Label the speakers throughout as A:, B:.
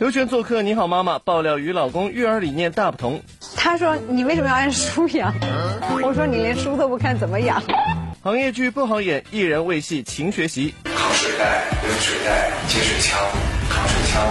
A: 刘璇做客《你好妈妈》，爆料与老公育儿理念大不同。
B: 他说：“你为什么要按书养？”我说：“你连书都不看，怎么养？”
A: 行业剧不好演，艺人为戏勤学习。
C: 扛水袋、扔水袋、接水枪、扛水枪。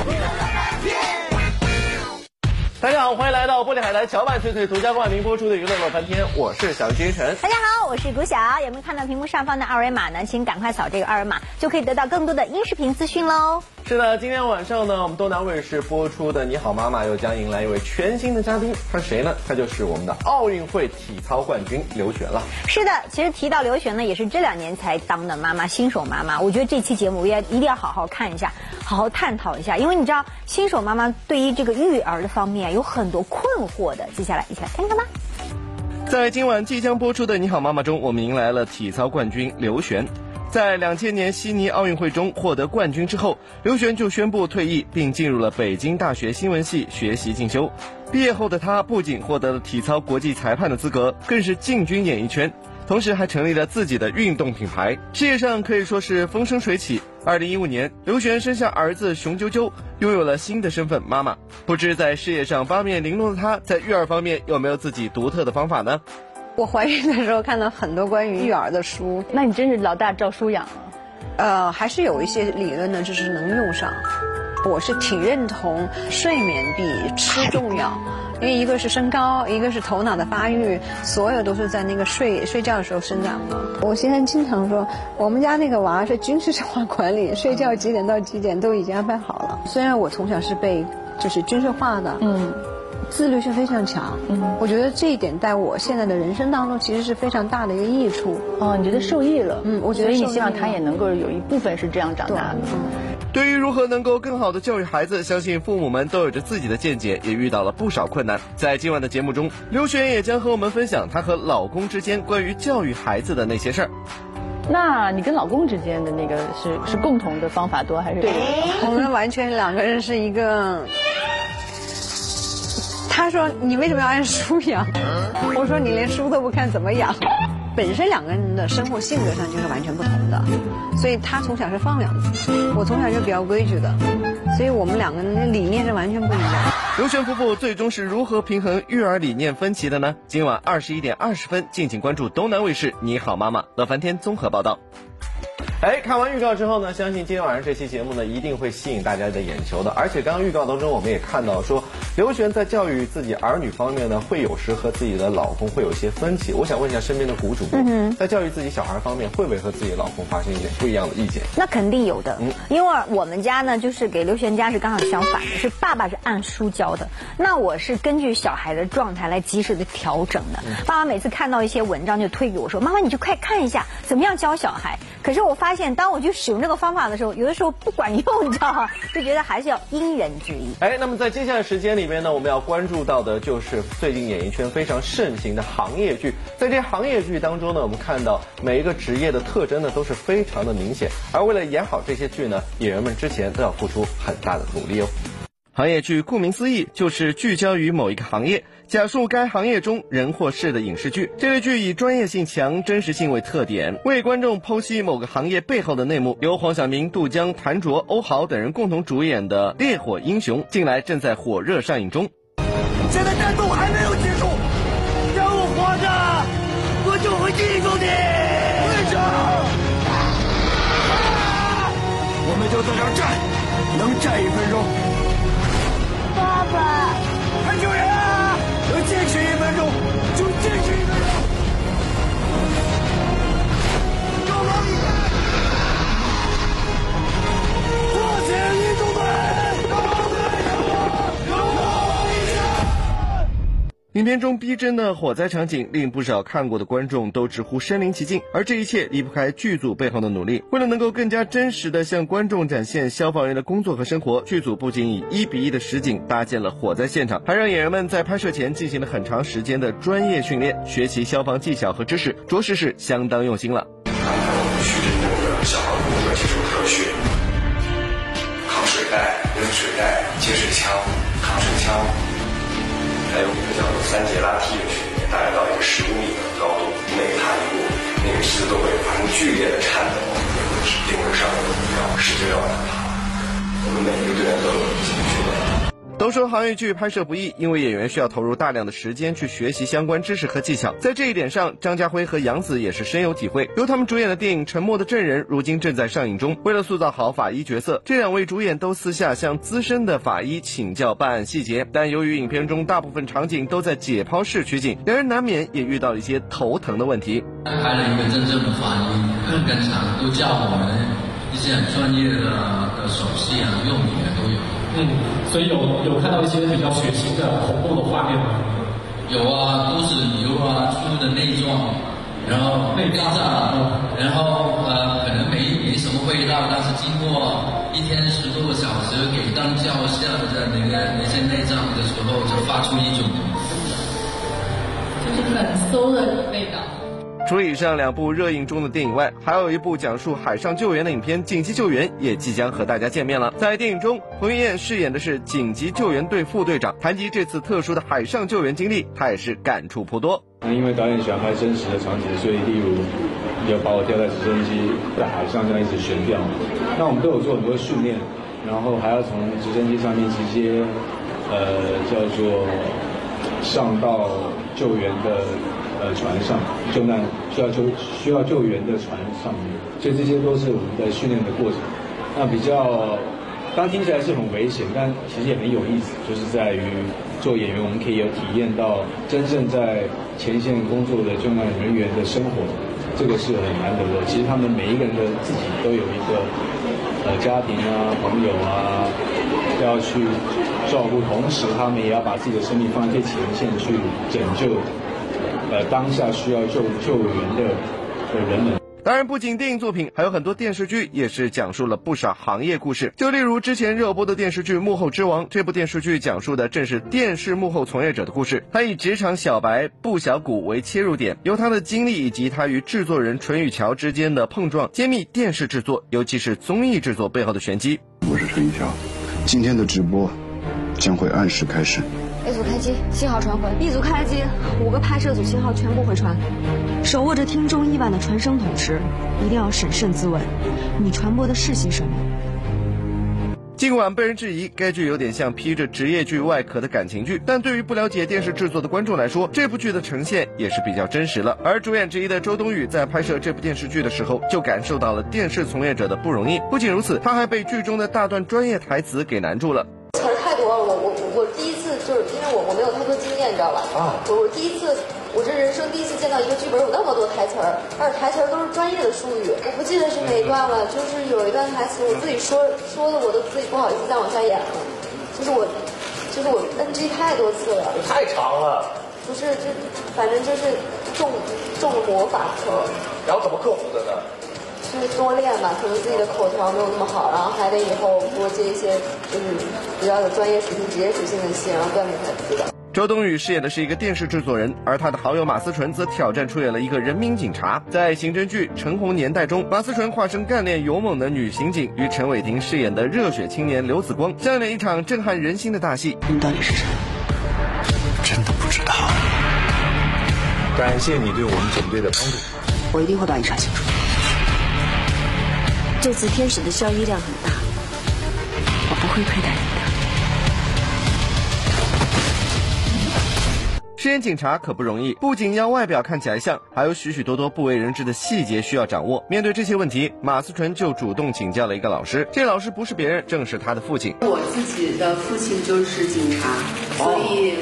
A: 大家好，欢迎来到玻璃海苔荞麦脆脆独家冠名播出的娱乐乐翻天，我是小金晨。
D: 大家好，我是谷晓。有没有看到屏幕上方的二维码呢？请赶快扫这个二维码，就可以得到更多的音视频资讯喽。
A: 是的，今天晚上呢，我们东南卫视播出的《你好妈妈》又将迎来一位全新的嘉宾，他是谁呢？他就是我们的奥运会体操冠军刘璇了。
D: 是的，其实提到刘璇呢，也是这两年才当的妈妈，新手妈妈。我觉得这期节目也一定要好好看一下，好好探讨一下，因为你知道，新手妈妈对于这个育儿的方面有很多困惑的。接下来一起来看看吧。
A: 在今晚即将播出的《你好妈妈》中，我们迎来了体操冠军刘璇。在两千年悉尼奥运会中获得冠军之后，刘璇就宣布退役，并进入了北京大学新闻系学习进修。毕业后的他不仅获得了体操国际裁判的资格，更是进军演艺圈，同时还成立了自己的运动品牌，事业上可以说是风生水起。二零一五年，刘璇生下儿子熊赳赳，拥有了新的身份——妈妈。不知在事业上八面玲珑的她，在育儿方面有没有自己独特的方法呢？
B: 我怀孕的时候看了很多关于育儿的书，
E: 那你真是老大照书养了。
B: 呃，还是有一些理论呢，就是能用上。我是挺认同睡眠比吃重要，因为一个是身高，一个是头脑的发育，所有都是在那个睡睡觉的时候生长的。我先生经常说，我们家那个娃是军事化管理，睡觉几点到几点都已经安排好了。虽然我从小是被就是军事化的，嗯。自律性非常强，嗯，我觉得这一点在我现在的人生当中其实是非常大的一个益处。
E: 哦，你觉得受益了？
B: 嗯，我觉得。
E: 所以你希望他也能够有一部分是这样长大的。
A: 对于如何能够更好的教育孩子，相信父母们都有着自己的见解，也遇到了不少困难。在今晚的节目中，刘璇也将和我们分享她和老公之间关于教育孩子的那些事儿。
E: 那你跟老公之间的那个是是共同的方法多还是？
B: 对，我们完全两个人是一个。他说：“你为什么要按书养？”我说：“你连书都不看，怎么养？”本身两个人的生活性格上就是完全不同的，所以他从小是放养的，我从小就比较规矩的，所以我们两个人的理念是完全不一样。
A: 刘璇夫妇最终是如何平衡育儿理念分歧的呢？今晚二十一点二十分，敬请关注东南卫视《你好妈妈》乐翻天综合报道。哎，看完预告之后呢，相信今天晚上这期节目呢一定会吸引大家的眼球的。而且刚刚预告当中我们也看到说，刘璇在教育自己儿女方面呢，会有时和自己的老公会有一些分歧。我想问一下身边的谷主播，在教育自己小孩方面，会不会和自己老公发生一点不一样的意见？
D: 那肯定有的，嗯，因为我们家呢，就是给刘璇家是刚好相反的，是爸爸是按书教的，那我是根据小孩的状态来及时的调整的。爸爸每次看到一些文章就推给我说：“妈妈，你就快看一下，怎么样教小孩。”可是我发现，当我去使用这个方法的时候，有的时候不管用，你知道吗？就觉得还是要因人制宜。
A: 哎，那么在接下来时间里面呢，我们要关注到的就是最近演艺圈非常盛行的行业剧。在这些行业剧当中呢，我们看到每一个职业的特征呢都是非常的明显。而为了演好这些剧呢，演员们之前都要付出很大的努力哦。行业剧顾名思义就是聚焦于某一个行业。讲述该行业中人或事的影视剧，这类剧以专业性强、真实性为特点，为观众剖析某个行业背后的内幕。由黄晓明、杜江、谭卓、欧豪等人共同主演的《烈火英雄》，近来正在火热上映中。
F: 现在战斗还没有结束，让我活着，我就会记住你。队长，我们就在这儿站，能站一分钟。
G: 爸
A: 影片中逼真的火灾场景，令不少看过的观众都直呼身临其境。而这一切离不开剧组背后的努力。为了能够更加真实的向观众展现消防员的工作和生活，剧组不仅以一比一的实景搭建了火灾现场，还让演员们在拍摄前进行了很长时间的专业训练，学习消防技巧和知识，着实是相当用心了。
C: 徐振东的消防工作技术特训，扛水袋、扔水袋、接水枪、扛水枪。还有一个叫做三节拉梯的训练，大概到一个十五米的高度，每踏一步，那个梯子都会发生剧烈的颤抖，定位上的目标，使劲要往上爬。我们每一个队员都有自己的训练。
A: 都说行业剧拍摄不易，因为演员需要投入大量的时间去学习相关知识和技巧。在这一点上，张家辉和杨紫也是深有体会。由他们主演的电影《沉默的证人》如今正在上映中。为了塑造好法医角色，这两位主演都私下向资深的法医请教办案细节。但由于影片中大部分场景都在解剖室取景，两人难免也遇到了一些头疼的问题。
H: 拍了一个真正的法医，跟场都教我们一些很专业的的手势啊、用语。
I: 嗯，所以有有看到一些比较血腥的、恐怖的画面吗？
H: 有啊，都是牛啊、猪的内脏，然后内脏，然后呃，可能没没什么味道，但是经过一天十多个小时给当叫下的那个那些内脏的时候，就发出一种
E: 就是很馊的味道。
A: 除了以上两部热映中的电影外，还有一部讲述海上救援的影片《紧急救援》也即将和大家见面了。在电影中，彭于晏饰演的是紧急救援队副队长。谈及这次特殊的海上救援经历，他也是感触颇多。
J: 那因为导演喜欢拍真实的场景，所以例如要把我吊在直升机在海上这样一直悬吊。那我们都有做很多训练，然后还要从直升机上面直接呃叫做上到救援的。呃，船上救难需要救需要救援的船上面，所以这些都是我们在训练的过程。那比较，刚听起来是很危险，但其实也很有意思，就是在于做演员，我们可以有体验到真正在前线工作的救难人员的生活，这个是很难得的。其实他们每一个人的自己都有一个呃家庭啊、朋友啊要去照顾，同时他们也要把自己的生命放在最前线去拯救。呃，当下需要救救援的的人们。
A: 当然，不仅电影作品，还有很多电视剧也是讲述了不少行业故事。就例如之前热播的电视剧《幕后之王》，这部电视剧讲述的正是电视幕后从业者的故事。他以职场小白布小谷为切入点，由他的经历以及他与制作人淳宇桥之间的碰撞，揭秘电视制作，尤其是综艺制作背后的玄机。
K: 我是淳宇桥，今天的直播将会按时开始。
L: A 组开机，信号传回；B 组开机，五个拍摄组信号全部回传。手握着听众亿万的传声筒时，一定要审慎自问：你传播的是些什么？
A: 尽管被人质疑该剧有点像披着职业剧外壳的感情剧，但对于不了解电视制作的观众来说，这部剧的呈现也是比较真实了。而主演之一的周冬雨在拍摄这部电视剧的时候，就感受到了电视从业者的不容易。不仅如此，她还被剧中的大段专业台词给难住了。
M: 词儿太多了，我我我第一次就是因为我我没有太多经验，你知道吧？啊。我我第一次，我这人生第一次见到一个剧本有那么多台词儿，而且台词儿都是专业的术语，我不记得是哪一段了。就是有一段台词，我自己说说的我都自己不好意思再往下演了。就是我，就是我 NG 太多次了。
F: 太长了。
M: 不是，就反正就是中中了魔法。
F: 然后怎么克服的呢？
M: 就是多练吧，可能自己的口条没有那么好，然后还得以后多接一些就是比较有专业属性、职业属性的戏，然后锻炼才自己的。
A: 周冬雨饰演的是一个电视制作人，而她的好友马思纯则挑战出演了一个人民警察。在刑侦剧《陈红年代》中，马思纯化身干练勇猛的女刑警，与陈伟霆饰演的热血青年刘子光上演一场震撼人心的大戏。
N: 你到底是谁？
K: 真的不知道。
C: 感谢你对我们警队的帮助，
N: 我一定会把你查清楚。这次天使的效益量很大，我不会亏待你的。
A: 饰演警察可不容易，不仅要外表看起来像，还有许许多多不为人知的细节需要掌握。面对这些问题，马思纯就主动请教了一个老师。这老师不是别人，正是他的父亲。
O: 我自己的父亲就是警察，所以，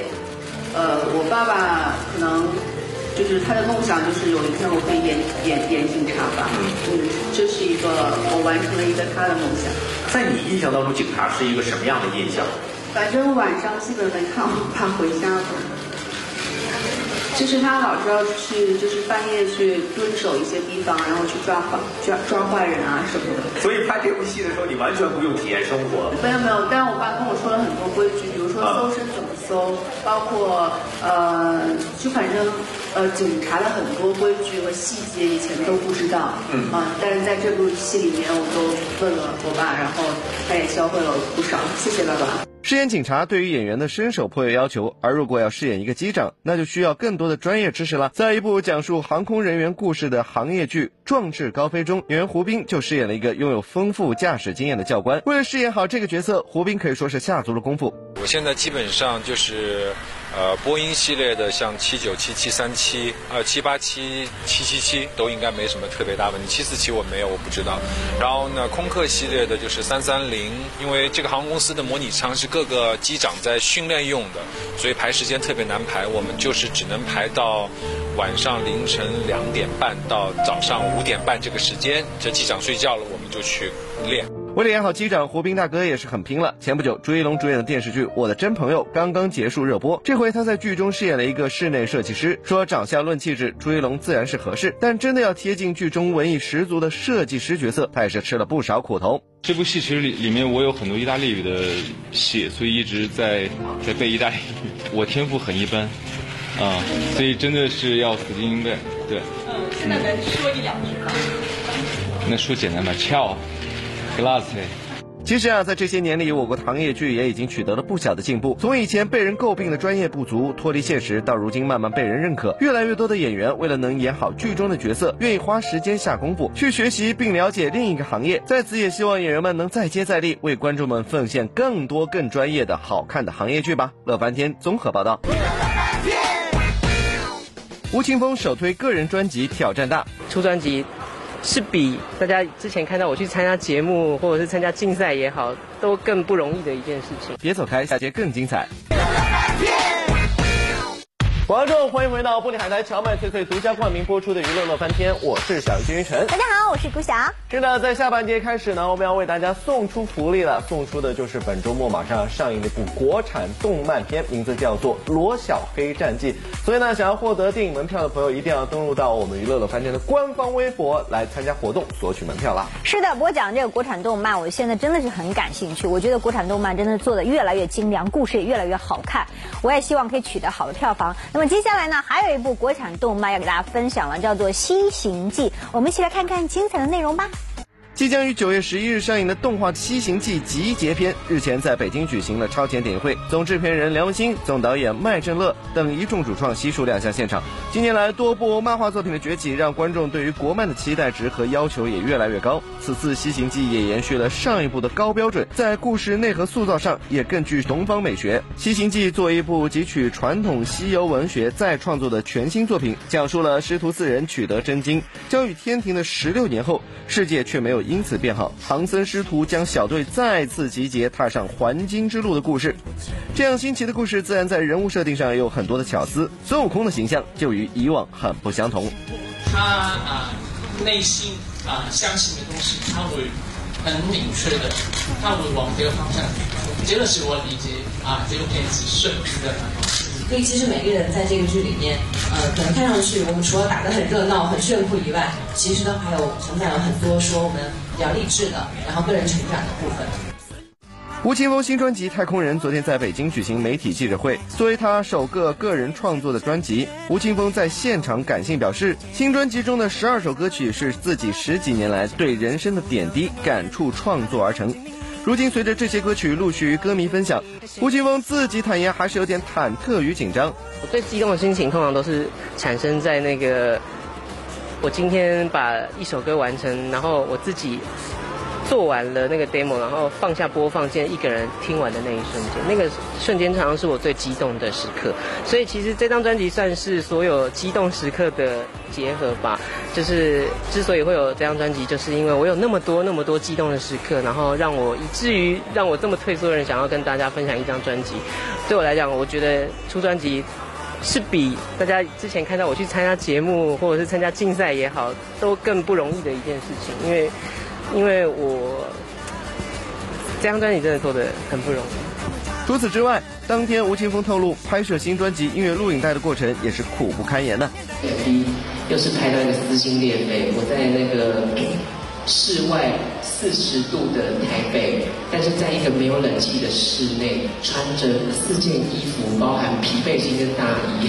O: 呃，我爸爸可能。就是他的梦想，就是有一天我可以演演演警察吧。嗯，这是一个我完成了一个他的梦想。
F: 在你印象当中，警察是一个什么样的印象？
O: 反正晚上基本没看我爸回家的。就是他老是要去，就是半夜去蹲守一些地方，然后去抓坏抓抓坏人啊什么的。
F: 所以拍这部戏的时候，你完全不用体验生活。
O: 没有没有，但是我爸跟我说了很多规矩，比如说搜身搜，包括呃，就反正呃，警察的很多规矩和细节以前都不知道。嗯。啊，但是在这部戏里面，我都问了我爸，然后他也教会了不少。谢谢爸爸。
A: 饰演警察对于演员的身手颇有要求，而如果要饰演一个机长，那就需要更多的专业知识了。在一部讲述航空人员故事的行业剧《壮志高飞》中，演员胡兵就饰演了一个拥有丰富驾驶经验的教官。为了饰演好这个角色，胡兵可以说是下足了功夫。
P: 现在基本上就是呃波音系列的，像七九七、七三七、呃七八七、七七七都应该没什么特别大问题。七四七我没有，我不知道。然后呢，空客系列的就是三三零，因为这个航空公司的模拟舱是各个机长在训练用的，所以排时间特别难排。我们就是只能排到晚上凌晨两点半到早上五点半这个时间，这机长睡觉了，我们就去练。
A: 为了演好机长，胡兵大哥也是很拼了。前不久，朱一龙主演的电视剧《我的真朋友》刚刚结束热播，这回他在剧中饰演了一个室内设计师。说长相论气质，朱一龙自然是合适，但真的要贴近剧中文艺十足的设计师角色，他也是吃了不少苦头。
Q: 这部戏其实里里面我有很多意大利语的戏，所以一直在在背意大利语。我天赋很一般，啊，所以真的是要死记硬背。对。
E: 嗯，现在能说一两句吗？
Q: 那说简单吧，翘。glass。
A: 其实啊，在这些年里，我国的行业剧也已经取得了不小的进步。从以前被人诟病的专业不足、脱离现实，到如今慢慢被人认可。越来越多的演员为了能演好剧中的角色，愿意花时间下功夫去学习并了解另一个行业。在此也希望演员们能再接再厉，为观众们奉献更多更专业的好看的行业剧吧。乐翻天综合报道。吴青峰首推个人专辑挑战大，
R: 出专辑。是比大家之前看到我去参加节目或者是参加竞赛也好，都更不容易的一件事情。
A: 别走开，下节更精彩。观众，欢迎回到玻璃海苔荞麦脆脆独家冠名播出的娱乐乐翻天，我是小金晨。
D: 大家好，我是顾晓。
A: 是的，在下半节开始呢，我们要为大家送出福利了，送出的就是本周末马上要上映的一部国产动漫片，名字叫做《罗小黑战记》。所以呢，想要获得电影门票的朋友，一定要登录到我们娱乐乐翻天的官方微博来参加活动，索取门票啦。
D: 是的，不过讲这个国产动漫，我现在真的是很感兴趣。我觉得国产动漫真的做的越来越精良，故事也越来越好看。我也希望可以取得好的票房。那么接下来呢，还有一部国产动漫要给大家分享了，叫做《西行记》。我们一起来看看精彩的内容吧。
A: 即将于九月十一日上映的动画《西行记》集结篇，日前在北京举行了超前点映会，总制片人梁文新、总导演麦振乐等一众主创悉数亮相现场。近年来，多部漫画作品的崛起，让观众对于国漫的期待值和要求也越来越高。此次《西行记》也延续了上一部的高标准，在故事内核塑造上也更具东方美学。《西行记》作为一部汲取传统西游文学再创作的全新作品，讲述了师徒四人取得真经，交与天庭的十六年后，世界却没有。因此变好，唐僧师徒将小队再次集结，踏上还经之路的故事。这样新奇的故事，自然在人物设定上也有很多的巧思。孙悟空的形象就与以往很不相同。
S: 他啊，内心啊相信的东西，他会很明确的，他会往这个方向去。这个是我理解啊，这个片子设计的。
T: 所以其实每个人在这个剧里面，呃，可能看上去我们除了打得很热闹、很炫酷以外，其实呢还有承载了很多说我们比较励志的，然后个人成长的部分。
A: 吴青峰新专辑《太空人》昨天在北京举行媒体记者会，作为他首个个人创作的专辑，吴青峰在现场感性表示，新专辑中的十二首歌曲是自己十几年来对人生的点滴感触创作而成。如今，随着这些歌曲陆续与歌迷分享，吴青峰自己坦言还是有点忐忑与紧张。
R: 我最激动的心情通常都是产生在那个我今天把一首歌完成，然后我自己。做完了那个 demo，然后放下播放键，一个人听完的那一瞬间，那个瞬间常常是我最激动的时刻。所以其实这张专辑算是所有激动时刻的结合吧。就是之所以会有这张专辑，就是因为我有那么多那么多激动的时刻，然后让我以至于让我这么退缩的人想要跟大家分享一张专辑。对我来讲，我觉得出专辑是比大家之前看到我去参加节目或者是参加竞赛也好，都更不容易的一件事情，因为。因为我这张专辑真的做的很不容易。
A: 除此之外，当天吴青峰透露，拍摄新专辑音乐录影带的过程也是苦不堪言的。
R: 第一，又是拍到一个撕心裂肺，我在那个室外四十度的台北，但是在一个没有冷气的室内，穿着四件衣服，包含皮背心跟大衣，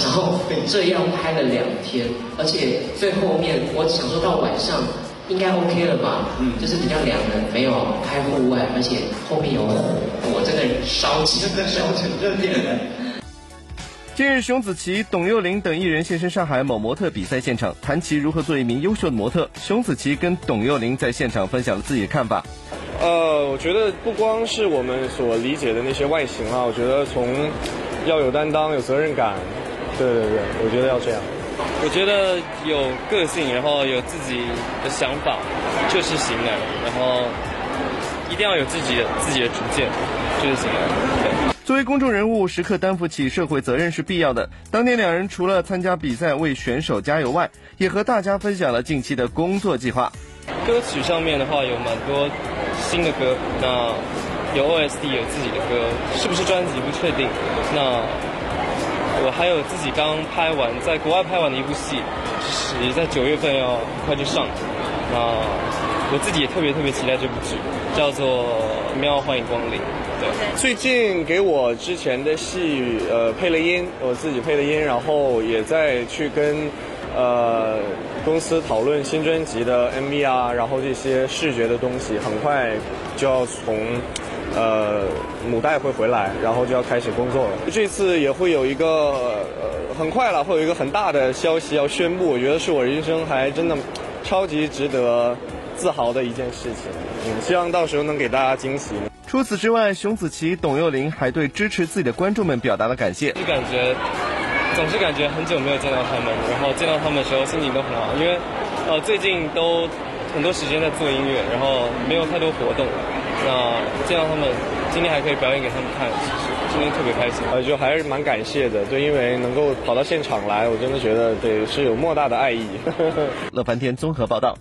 R: 然后这样拍了两天，而且最后面我想说到晚上。应该 OK 了吧？嗯，就是比较凉的，没有开户外，而且后面有火，我真的烧起，真的烧成热点了。
A: 近日，熊梓淇、董又霖等艺人现身上海某模特比赛现场，谈其如何做一名优秀的模特。熊梓淇跟董又霖在现场分享了自己的看法。
U: 呃，我觉得不光是我们所理解的那些外形啊，我觉得从要有担当、有责任感，对对对，我觉得要这样。
V: 我觉得有个性，然后有自己的想法就是型男，然后一定要有自己的自己的主见就是型男。对。
A: 作为公众人物，时刻担负起社会责任是必要的。当天两人除了参加比赛为选手加油外，也和大家分享了近期的工作计划。
V: 歌曲上面的话有蛮多新的歌，那有 OST 有自己的歌，是不是专辑不确定。那我还有自己刚拍完在国外拍完的一部戏，是在九月份要快就上。那我自己也特别特别期待这部剧，叫做《喵欢迎光临》。对，
U: 最近给我之前的戏呃配了音，我自己配的音，然后也在去跟呃公司讨论新专辑的 MV 啊，然后这些视觉的东西，很快就要从呃母带会回来，然后就要开始工作了。这次也会有一个呃很快了，会有一个很大的消息要宣布，我觉得是我人生还真的超级值得自豪的一件事情。嗯，希望到时候能给大家惊喜。
A: 除此之外，熊梓淇、董又霖还对支持自己的观众们表达了感谢。
V: 就感觉，总是感觉很久没有见到他们，然后见到他们的时候心情都很好，因为，呃，最近都很多时间在做音乐，然后没有太多活动。那见到他们，今天还可以表演给他们看，其实今天特别开心。
U: 呃，就还是蛮感谢的，对，因为能够跑到现场来，我真的觉得对是有莫大的爱意。
A: 乐翻天综合报道。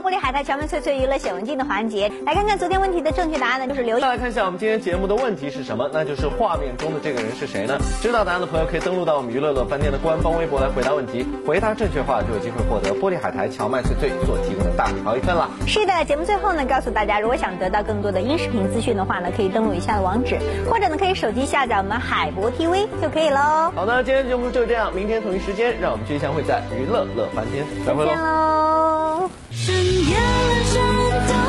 D: 玻璃海苔荞麦脆脆娱乐写文镜的环节，来看看昨天问题的正确答案呢？就是刘。
A: 再来看一下我们今天节目的问题是什么？那就是画面中的这个人是谁呢？知道答案的朋友可以登录到我们娱乐乐饭店的官方微博来回答问题，回答正确话就有机会获得玻璃海苔荞麦脆脆所提供的大礼包一份了。
D: 是的，节目最后呢，告诉大家，如果想得到更多的音视频资讯的话呢，可以登录以下的网址，或者呢可以手机下载我们海博 TV 就可以喽。
A: 好的，今天节目就这样，明天同一时间，让我们继续相会在娱乐乐翻天，再会喽。
D: 深夜阑珊灯